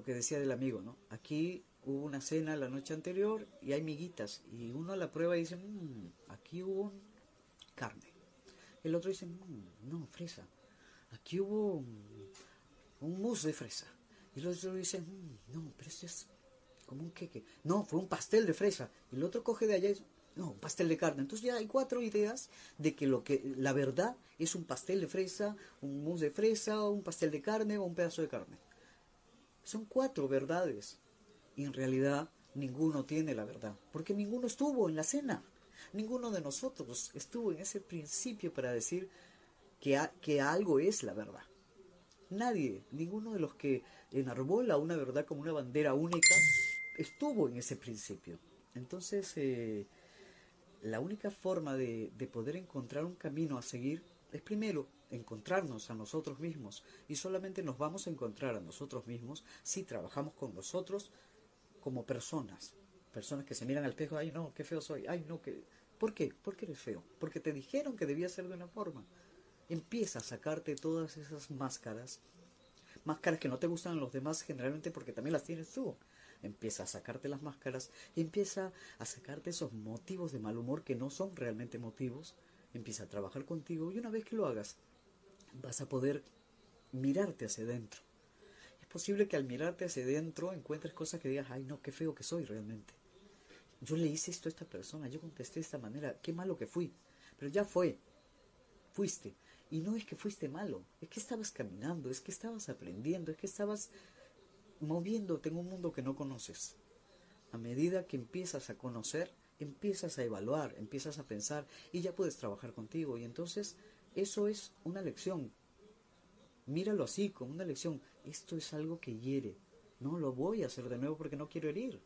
Lo que decía del amigo, ¿no? Aquí hubo una cena la noche anterior y hay miguitas y uno la prueba dice, "Mm, aquí hubo carne. El otro dice, "Mm, no, fresa. Aquí hubo un, mousse de fresa. Y el otro dice, "Mm, no, pero esto es como un queque. No, fue un pastel de fresa. Y el otro coge de allá y dice, no, un pastel de carne. Entonces ya hay cuatro ideas de que lo que la verdad es un pastel de fresa, un mousse de fresa, un pastel de carne o un pedazo de carne. Son cuatro verdades. Y en realidad ninguno tiene la verdad, porque ninguno estuvo en la cena. Ninguno de nosotros estuvo en ese principio para decir que, que algo es la verdad. Nadie, ninguno de los que enarbola una verdad como una bandera única, estuvo en ese principio. Entonces, eh, la única forma de, de poder encontrar un camino a seguir es primero encontrarnos a nosotros mismos. Y solamente nos vamos a encontrar a nosotros mismos si trabajamos con nosotros como personas. Personas que se miran al espejo, ay no, qué feo soy, ay no, que... ¿Por qué? Porque eres feo. Porque te dijeron que debía ser de una forma. Empieza a sacarte todas esas máscaras. Máscaras que no te gustan a los demás generalmente porque también las tienes tú. Empieza a sacarte las máscaras empieza a sacarte esos motivos de mal humor que no son realmente motivos. Empieza a trabajar contigo y una vez que lo hagas, vas a poder mirarte hacia adentro. Es posible que al mirarte hacia adentro encuentres cosas que digas, ay no, qué feo que soy realmente. Yo le hice esto a esta persona, yo contesté de esta manera, qué malo que fui. Pero ya fue, fuiste. Y no es que fuiste malo, es que estabas caminando, es que estabas aprendiendo, es que estabas moviéndote en un mundo que no conoces. A medida que empiezas a conocer, empiezas a evaluar, empiezas a pensar y ya puedes trabajar contigo. Y entonces eso es una lección. Míralo así, como una lección. Esto es algo que hiere. No lo voy a hacer de nuevo porque no quiero herir.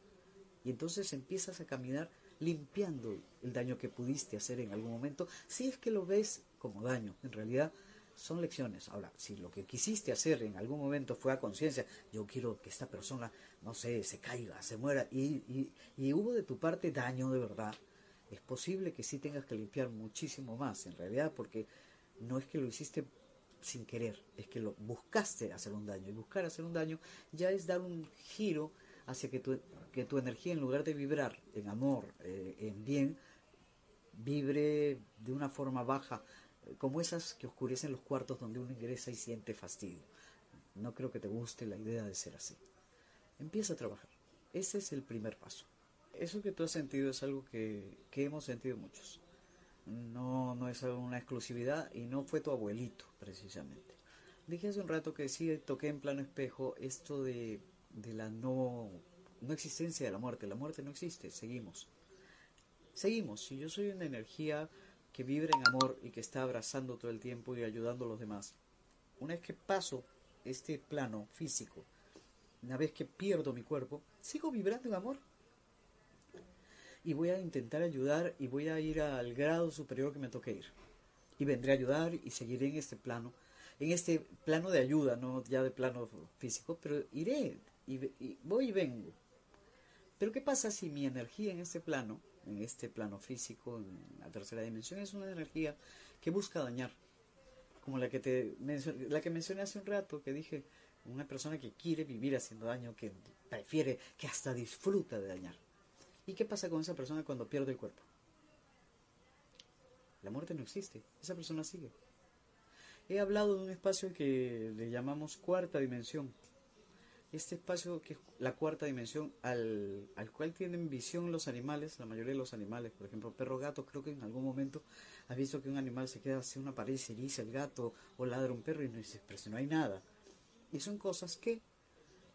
Y entonces empiezas a caminar limpiando el daño que pudiste hacer en algún momento, si es que lo ves como daño. En realidad son lecciones. Ahora, si lo que quisiste hacer en algún momento fue a conciencia, yo quiero que esta persona, no sé, se caiga, se muera, y, y, y hubo de tu parte daño de verdad, es posible que sí tengas que limpiar muchísimo más, en realidad, porque no es que lo hiciste sin querer, es que lo buscaste hacer un daño, y buscar hacer un daño ya es dar un giro hacia que tu, que tu energía, en lugar de vibrar en amor, eh, en bien, vibre de una forma baja, eh, como esas que oscurecen los cuartos donde uno ingresa y siente fastidio. No creo que te guste la idea de ser así. Empieza a trabajar. Ese es el primer paso. Eso que tú has sentido es algo que, que hemos sentido muchos. No, no es una exclusividad y no fue tu abuelito, precisamente. Dije hace un rato que sí toqué en plano espejo esto de, de la no, no existencia de la muerte. La muerte no existe, seguimos. Seguimos. Si yo soy una energía que vibra en amor y que está abrazando todo el tiempo y ayudando a los demás, una vez que paso este plano físico, una vez que pierdo mi cuerpo, sigo vibrando en amor. Y voy a intentar ayudar y voy a ir al grado superior que me toque ir. Y vendré a ayudar y seguiré en este plano, en este plano de ayuda, no ya de plano físico, pero iré y, y voy y vengo. Pero ¿qué pasa si mi energía en este plano, en este plano físico, en la tercera dimensión, es una energía que busca dañar? Como la que, te la que mencioné hace un rato, que dije, una persona que quiere vivir haciendo daño, que prefiere, que hasta disfruta de dañar. ¿Y qué pasa con esa persona cuando pierde el cuerpo? La muerte no existe, esa persona sigue. He hablado de un espacio que le llamamos cuarta dimensión. Este espacio que es la cuarta dimensión al, al cual tienen visión los animales, la mayoría de los animales, por ejemplo, perro gato, creo que en algún momento has visto que un animal se queda hacia una pared y se el gato o ladra un perro y no dice, pero si no hay nada. Y son cosas que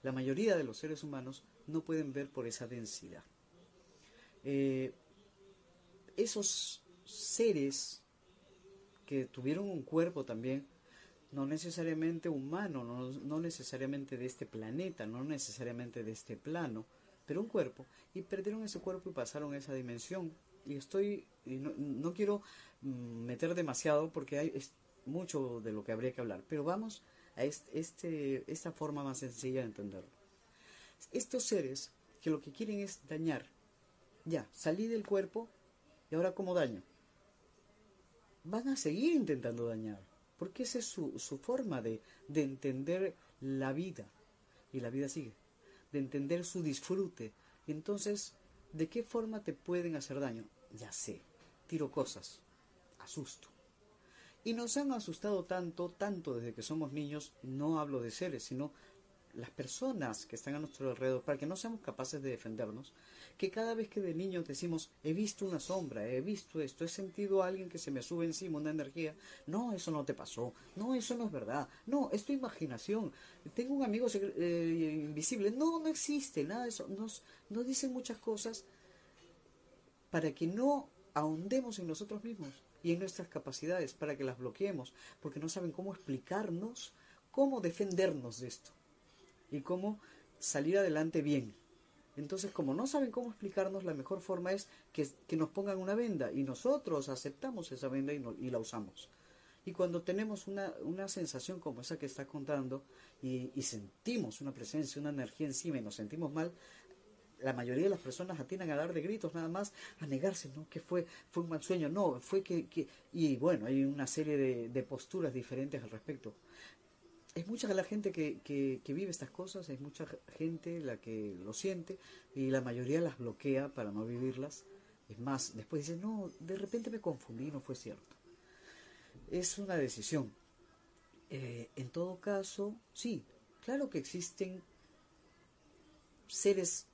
la mayoría de los seres humanos no pueden ver por esa densidad. Eh, esos seres que tuvieron un cuerpo también, no necesariamente humano, no, no, necesariamente de este planeta, no necesariamente de este plano, pero un cuerpo, y perdieron ese cuerpo y pasaron a esa dimensión. Y estoy, y no, no, quiero mm, meter demasiado porque hay mucho de lo que habría que hablar, pero vamos a este, esta forma más sencilla de entenderlo. Estos seres que lo que quieren es dañar, ya, salí del cuerpo y ahora cómo daño. Van a seguir intentando dañar, porque esa es su, su forma de, de entender la vida, y la vida sigue, de entender su disfrute. Entonces, ¿de qué forma te pueden hacer daño? Ya sé, tiro cosas, asusto. Y nos han asustado tanto, tanto desde que somos niños, no hablo de seres, sino las personas que están a nuestro alrededor, para que no seamos capaces de defendernos, que cada vez que de niños decimos, he visto una sombra, he visto esto, he sentido a alguien que se me sube encima, una energía, no, eso no te pasó, no, eso no es verdad, no, es tu imaginación, tengo un amigo eh, invisible, no, no existe, nada de eso, nos, nos dicen muchas cosas para que no ahondemos en nosotros mismos y en nuestras capacidades, para que las bloqueemos, porque no saben cómo explicarnos, cómo defendernos de esto y cómo salir adelante bien. Entonces, como no saben cómo explicarnos, la mejor forma es que, nos pongan una venda y nosotros aceptamos esa venda y, y la usamos. Y cuando tenemos una, una, sensación como esa que está contando y, sentimos una presencia, una energía encima y nos sentimos mal, la mayoría de las personas atienden a dar de gritos nada más, a negarse, ¿no? Que fue, fue un mal sueño, no, fue que, que... Y bueno, hay una serie de posturas diferentes al respecto es mucha la gente que, que, vive estas cosas, es mucha gente la que lo siente y la mayoría las bloquea para no vivirlas. Es más, después dice, no, de repente me confundí, no fue cierto. Es una decisión. Eh, en todo caso, sí, claro que existen seres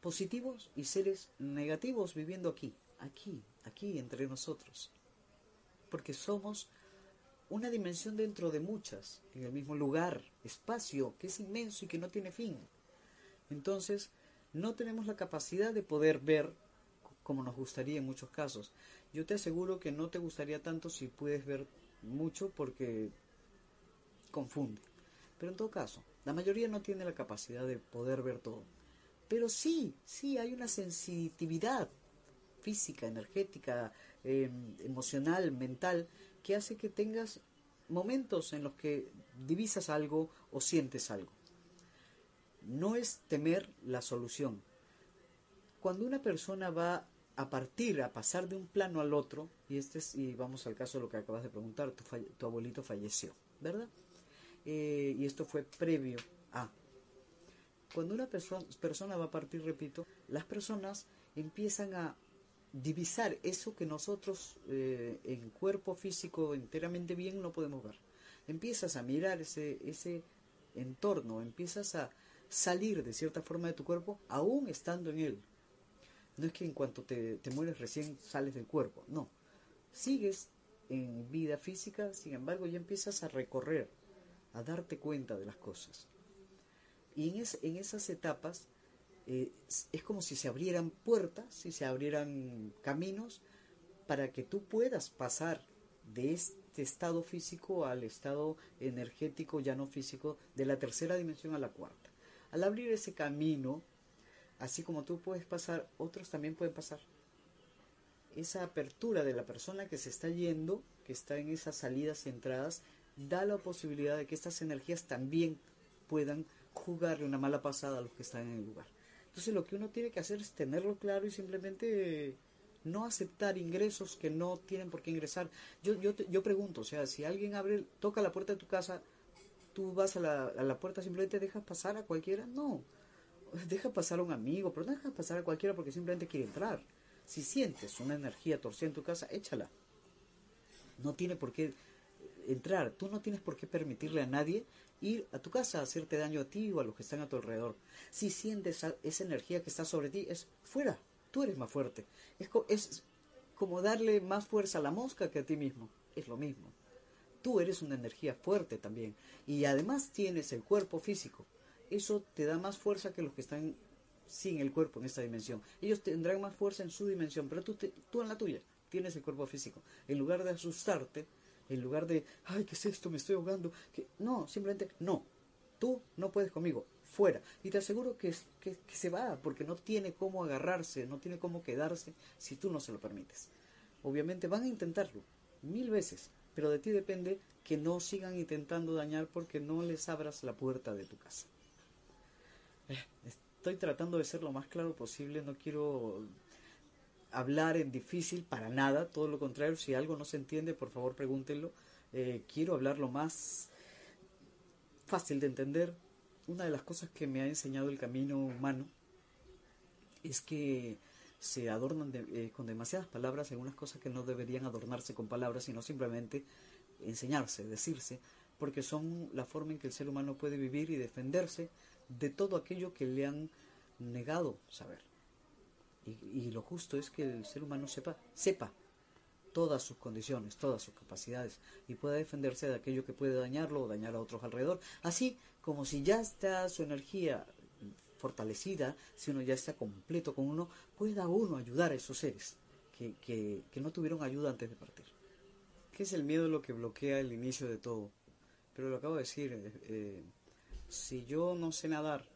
positivos y seres negativos viviendo aquí, aquí, aquí entre nosotros. Porque somos una dimensión dentro de muchas, en el mismo lugar, espacio, que es inmenso y que no tiene fin. Entonces, no tenemos la capacidad de poder ver como nos gustaría en muchos casos. Yo te aseguro que no te gustaría tanto si puedes ver mucho porque confunde. Pero en todo caso, la mayoría no tiene la capacidad de poder ver todo. Pero sí, sí hay una sensitividad física, energética, em, emocional, mental, que hace que tengas momentos en los que divisas algo o sientes algo. No es temer la solución. Cuando una persona va a partir, a pasar de un plano al otro, y este es, y vamos al caso de lo que acabas de preguntar, tu, abuelito falleció, ¿verdad? Eh, y esto fue previo a. Cuando una persona va a partir, repito, las personas empiezan a divisar eso que nosotros eh, en cuerpo físico enteramente bien no podemos ver. Empiezas a mirar ese, ese entorno, empiezas a salir de cierta forma de tu cuerpo aún estando en él. No es que en cuanto te, te mueres recién sales del cuerpo, no. Sigues en vida física, sin embargo ya empiezas a recorrer, a darte cuenta de las cosas. Y en, en esas etapas eh, es como si se abrieran puertas, si se abrieran caminos para que tú puedas pasar de este estado físico al estado energético, ya no físico, de la tercera dimensión a la cuarta. Al abrir ese camino, así como tú puedes pasar, otros también pueden pasar. Esa apertura de la persona que se está yendo, que está en esas salidas y entradas, da la posibilidad de que estas energías también puedan jugarle una mala pasada a los que están en el lugar. Entonces lo que uno tiene que hacer es tenerlo claro y simplemente no aceptar ingresos que no tienen por qué ingresar. Yo, yo, yo pregunto, o sea, si alguien abre, toca la puerta de tu casa, tú vas a la, a la puerta, simplemente dejas pasar a cualquiera. No, deja pasar a un amigo, pero no dejas pasar a cualquiera porque simplemente quiere entrar. Si sientes una energía torcida en tu casa, échala. No tiene por qué entrar. Tú no tienes por qué permitirle a nadie ir a tu casa a hacerte daño a ti o a los que están a tu alrededor. Si sientes esa energía que está sobre ti, es fuera. Tú eres más fuerte. Es, es como darle más fuerza a la mosca que a ti mismo. Es lo mismo. Tú eres una energía fuerte también. Y además tienes el cuerpo físico. Eso te da más fuerza que los que están sin el cuerpo en esta dimensión. Ellos tendrán más fuerza en su dimensión, pero tú, tú en la tuya tienes el cuerpo físico. En lugar de asustarte, en lugar de, ay, ¿qué es esto? Me estoy ahogando. que No, simplemente no. Tú no puedes conmigo, fuera. Y te aseguro que, que, que, se va, porque no tiene cómo agarrarse, no tiene cómo quedarse si tú no se lo permites. Obviamente van a intentarlo mil veces, pero de ti depende que no sigan intentando dañar porque no les abras la puerta de tu casa. Eh, estoy tratando de ser lo más claro posible, no quiero hablar en difícil para nada, todo lo contrario, si algo no se entiende, por favor pregúntenlo. Eh, quiero hablar lo más fácil de entender. Una de las cosas que me ha enseñado el camino humano es que se adornan eh, con demasiadas palabras algunas cosas que no deberían adornarse con palabras, sino simplemente enseñarse, decirse, porque son la forma en que el ser humano puede vivir y defenderse de todo aquello que le han negado saber. Y, lo justo es que el ser humano sepa, sepa todas sus condiciones, todas sus capacidades y pueda defenderse de aquello que puede dañarlo o dañar a otros alrededor. Así como si ya está su energía fortalecida, si uno ya está completo con uno, pueda uno ayudar a esos seres que, que, no tuvieron ayuda antes de partir. ¿Qué es el miedo lo que bloquea el inicio de todo? Pero lo acabo de decir, eh, eh, si yo no sé nadar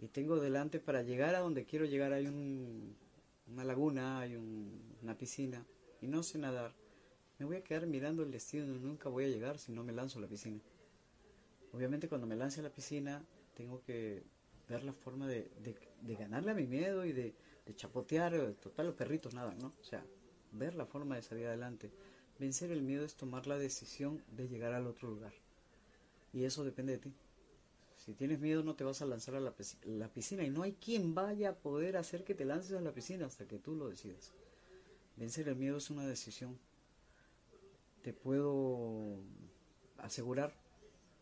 y tengo delante para llegar a donde quiero llegar hay un, una laguna, hay una piscina y no sé nadar, me voy a quedar mirando el destino nunca voy a llegar si no me lanzo a la piscina. Obviamente cuando me lance a la piscina tengo que ver la forma de, de, ganarle a mi miedo y de, de chapotear, eh, los perritos nada, ¿no? O sea, ver la forma de salir adelante. Vencer el miedo es tomar la decisión de llegar al otro lugar. Y eso depende de ti. Si tienes miedo no te vas a lanzar a la, la, piscina y no hay quien vaya a poder hacer que te lances a la piscina hasta que tú lo decidas. Vencer el miedo es una decisión. Te puedo asegurar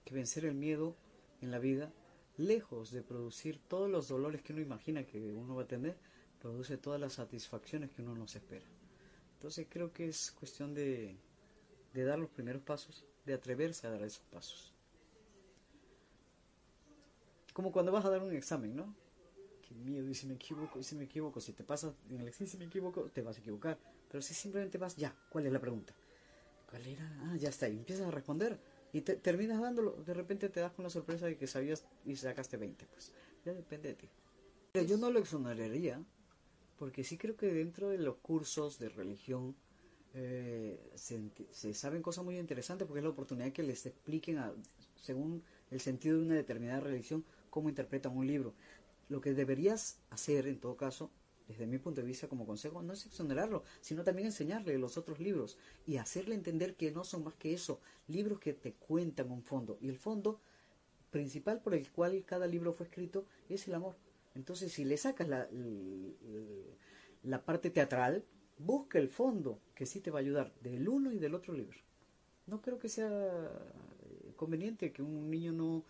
que vencer el miedo en la vida lejos de producir todos los dolores que uno imagina que uno va a tener, produce todas las satisfacciones que uno no se espera. Entonces creo que es cuestión de, de dar los primeros pasos, de atreverse a dar esos pasos. Como cuando vas a dar un examen, ¿no? Qué miedo, y si me equivoco, y si me equivoco, si te pasas en el examen, si me equivoco, te vas a equivocar. Pero si simplemente vas, ya, ¿cuál es la pregunta? ¿Cuál era? Ah, ya está, y empiezas a responder y te, terminas dándolo, de repente te das con la sorpresa de que sabías y sacaste 20, pues ya depende de ti. Yo no lo exoneraría, porque sí creo que dentro de los cursos de religión eh, se, saben cosas muy interesantes, porque es la oportunidad que les expliquen, según el sentido de una determinada religión, cómo interpretan un libro. Lo que deberías hacer, en todo caso, desde mi punto de vista como consejo, no es exonerarlo, sino también enseñarle los otros libros y hacerle entender que no son más que eso, libros que te cuentan un fondo. Y el fondo principal por el cual cada libro fue escrito es el amor. Entonces, si le sacas la, la parte teatral, busca el fondo que sí te va a ayudar del uno y del otro libro. No creo que sea eh, conveniente que un niño no,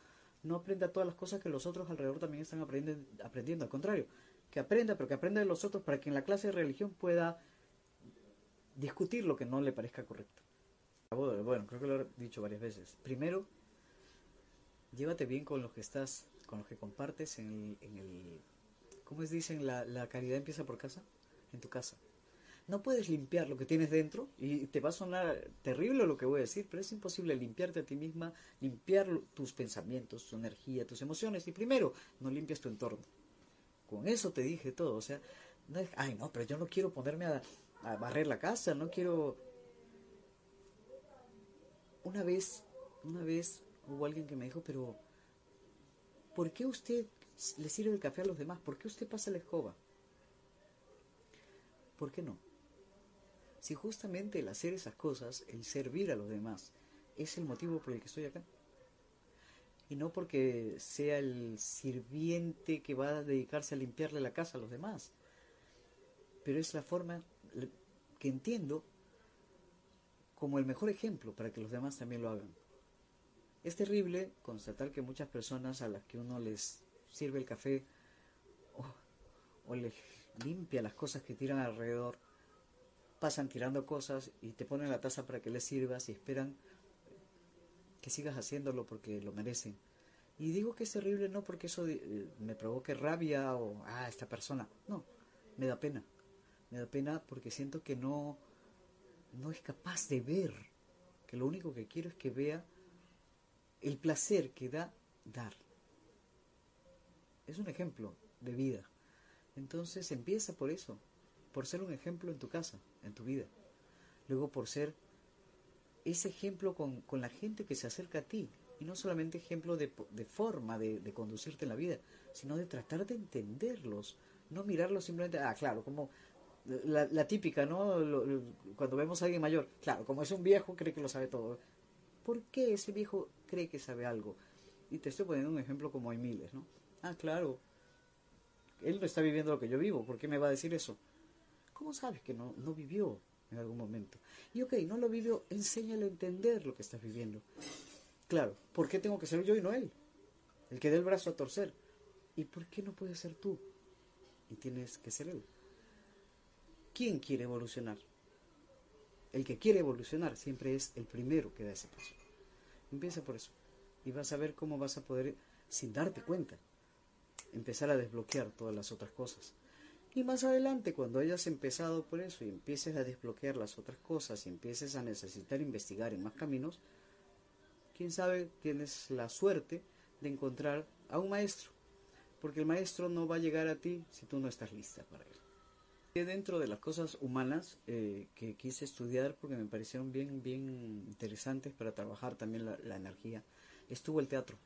no aprenda todas las cosas que los otros alrededor también están aprendiendo, aprendiendo. Al contrario, que aprenda, pero que aprenda de los otros para que en la clase de religión pueda discutir lo que no le parezca correcto. Bueno, creo que lo he dicho varias veces. Primero, llévate bien con los que estás, con los que compartes en el, en ¿cómo es dicen? La, la caridad empieza por casa, en tu casa. No puedes limpiar lo que tienes dentro y te va a sonar terrible lo que voy a decir, pero es imposible limpiarte a ti misma, limpiar tus pensamientos, tu energía, tus emociones y primero no limpias tu entorno. Con eso te dije todo. O sea, no es, ay, no, pero yo no quiero ponerme a, barrer la casa, no quiero... Una vez, una vez hubo alguien que me dijo, pero ¿por qué usted le sirve el café a los demás? ¿Por qué usted pasa la escoba? ¿Por qué no? Si justamente el hacer esas cosas, el servir a los demás, es el motivo por el que estoy acá y no porque sea el sirviente que va a dedicarse a limpiarle la casa a los demás. Pero es la forma que entiendo como el mejor ejemplo para que los demás también lo hagan. Es terrible constatar que muchas personas a las que uno les sirve el café o, les limpia las cosas que tiran alrededor, pasan tirando cosas y te ponen la taza para que les sirvas y esperan que sigas haciéndolo porque lo merecen. Y digo que es terrible no porque eso eh, me provoque rabia o, ah, esta persona. No, me da pena. Me da pena porque siento que no, no es capaz de ver. Que lo único que quiero es que vea el placer que da dar. Es un ejemplo de vida. Entonces empieza por eso, por ser un ejemplo en tu casa, en tu vida. Luego por ser ese ejemplo con, con la gente que se acerca a ti. Y no solamente ejemplo de, de forma de, de, conducirte en la vida, sino de tratar de entenderlos. No mirarlos simplemente, ah, claro, como la, típica, ¿no? cuando vemos a alguien mayor, claro, como es un viejo, cree que lo sabe todo. ¿Por qué ese viejo cree que sabe algo? Y te estoy poniendo un ejemplo como hay miles, ¿no? Ah, claro, él no está viviendo lo que yo vivo, ¿por qué me va a decir eso? ¿Cómo sabes que no, no vivió en algún momento? Y ok, no lo vivió, enséñale a entender lo que estás viviendo. Claro, ¿por qué tengo que ser yo y no él? El que dé el brazo a torcer. ¿Y por qué no puedes ser tú? Y tienes que ser él. ¿Quién quiere evolucionar? El que quiere evolucionar siempre es el primero que da ese paso. Empieza por eso. Y vas a ver cómo vas a poder, sin darte cuenta, empezar a desbloquear todas las otras cosas. Y más adelante, cuando hayas empezado por eso y empieces a desbloquear las otras cosas y empieces a necesitar investigar en más caminos, quién sabe, tienes la suerte de encontrar a un maestro. Porque el maestro no va a llegar a ti si tú no estás lista para él. Dentro de las cosas humanas eh, que quise estudiar porque me parecieron bien, bien interesantes para trabajar también la, energía, estuvo el teatro.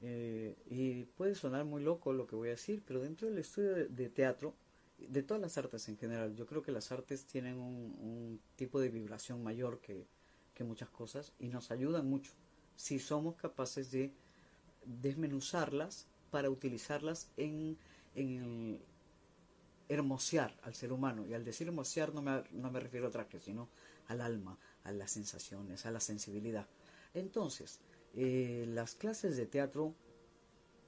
Eh, y puede sonar muy loco lo que voy a decir, pero dentro del estudio de, teatro, de todas las artes en general, yo creo que las artes tienen un, tipo de vibración mayor que, que, muchas cosas y nos ayudan mucho si somos capaces de desmenuzarlas para utilizarlas en, en hermosear al ser humano. Y al decir hermosear no me, no me refiero a traje, sino al alma, a las sensaciones, a la sensibilidad. Entonces, eh, las clases de teatro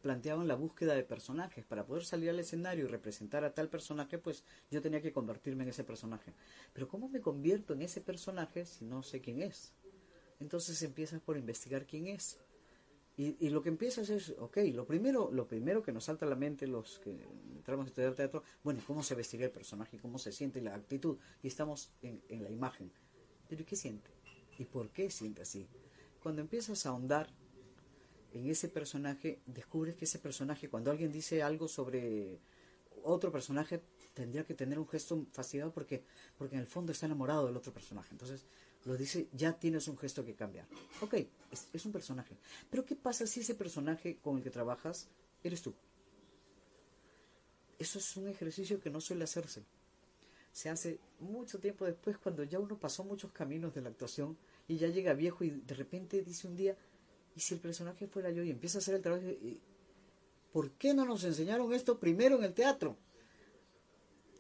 planteaban la búsqueda de personajes. Para poder salir al escenario y representar a tal personaje, pues yo tenía que convertirme en ese personaje. Pero ¿cómo me convierto en ese personaje si no sé quién es? Entonces empiezas por investigar quién es. Y, lo que empiezas es, ok, lo primero, lo primero que nos salta a la mente los que entramos a estudiar teatro, bueno, ¿cómo se vestiría el personaje? ¿Cómo se siente la actitud? Y estamos en, en la imagen. Pero ¿qué siente? ¿Y por qué siente así? Cuando empiezas a ahondar en ese personaje, descubres que ese personaje, cuando alguien dice algo sobre otro personaje, tendría que tener un gesto fastidiado porque, porque en el fondo está enamorado del otro personaje. Entonces, lo dice, ya tienes un gesto que cambiar. Ok, es, es, un personaje. Pero ¿qué pasa si ese personaje con el que trabajas eres tú? Eso es un ejercicio que no suele hacerse. Se hace mucho tiempo después cuando ya uno pasó muchos caminos de la actuación y ya llega viejo y de repente dice un día, ¿y si el personaje fuera yo? Y empieza a hacer el trabajo. Y, ¿Por qué no nos enseñaron esto primero en el teatro?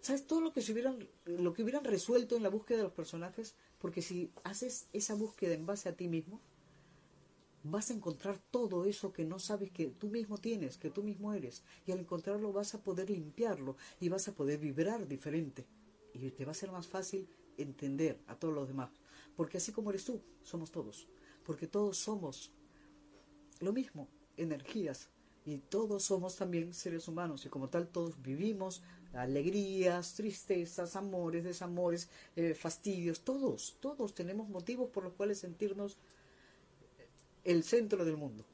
¿Sabes todo lo que se hubieran, lo que hubieran resuelto en la búsqueda de los personajes? Porque si haces esa búsqueda en base a ti mismo, vas a encontrar todo eso que no sabes que tú mismo tienes, que tú mismo eres. Y al encontrarlo vas a poder limpiarlo y vas a poder vibrar diferente. Y te va a ser más fácil entender a todos los demás. Porque así como eres tú, somos todos. Porque todos somos lo mismo, energías. Y todos somos también seres humanos. Y como tal, todos vivimos alegrías, tristezas, amores, desamores, eh, fastidios. Todos, todos tenemos motivos por los cuales sentirnos el centro del mundo.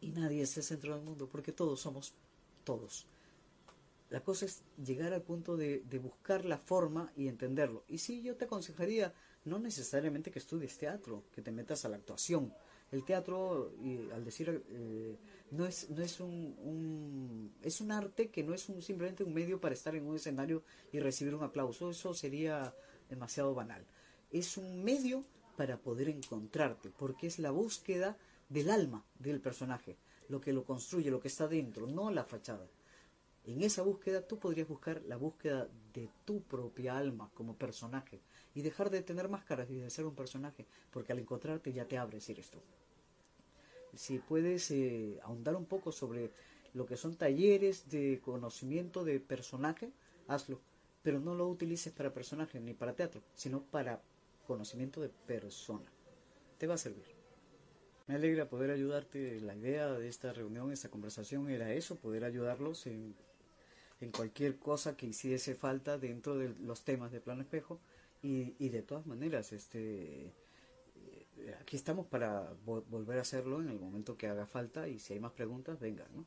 Y nadie es el centro del mundo, porque todos somos todos. La cosa es llegar al punto de, de buscar la forma y entenderlo. Y sí, yo te aconsejaría no necesariamente que estudies teatro, que te metas a la actuación. El teatro, y al decir, eh, no es, no es un, un, es un arte que no es un, simplemente un medio para estar en un escenario y recibir un aplauso. Eso sería demasiado banal. Es un medio para poder encontrarte, porque es la búsqueda del alma del personaje, lo que lo construye, lo que está dentro, no la fachada. En esa búsqueda tú podrías buscar la búsqueda de tu propia alma como personaje y dejar de tener máscaras y de ser un personaje, porque al encontrarte ya te abres eres tú. Si puedes eh, ahondar un poco sobre lo que son talleres de conocimiento de personaje, hazlo, pero no lo utilices para personaje ni para teatro, sino para conocimiento de persona. Te va a servir. Me alegra poder ayudarte. La idea de esta reunión, esta conversación era eso, poder ayudarlos en, en cualquier cosa que hiciese falta dentro de los temas de Plano Espejo. Y, y de todas maneras, este eh, aquí estamos para volver a hacerlo en el momento que haga falta y si hay más preguntas, vengan, ¿no?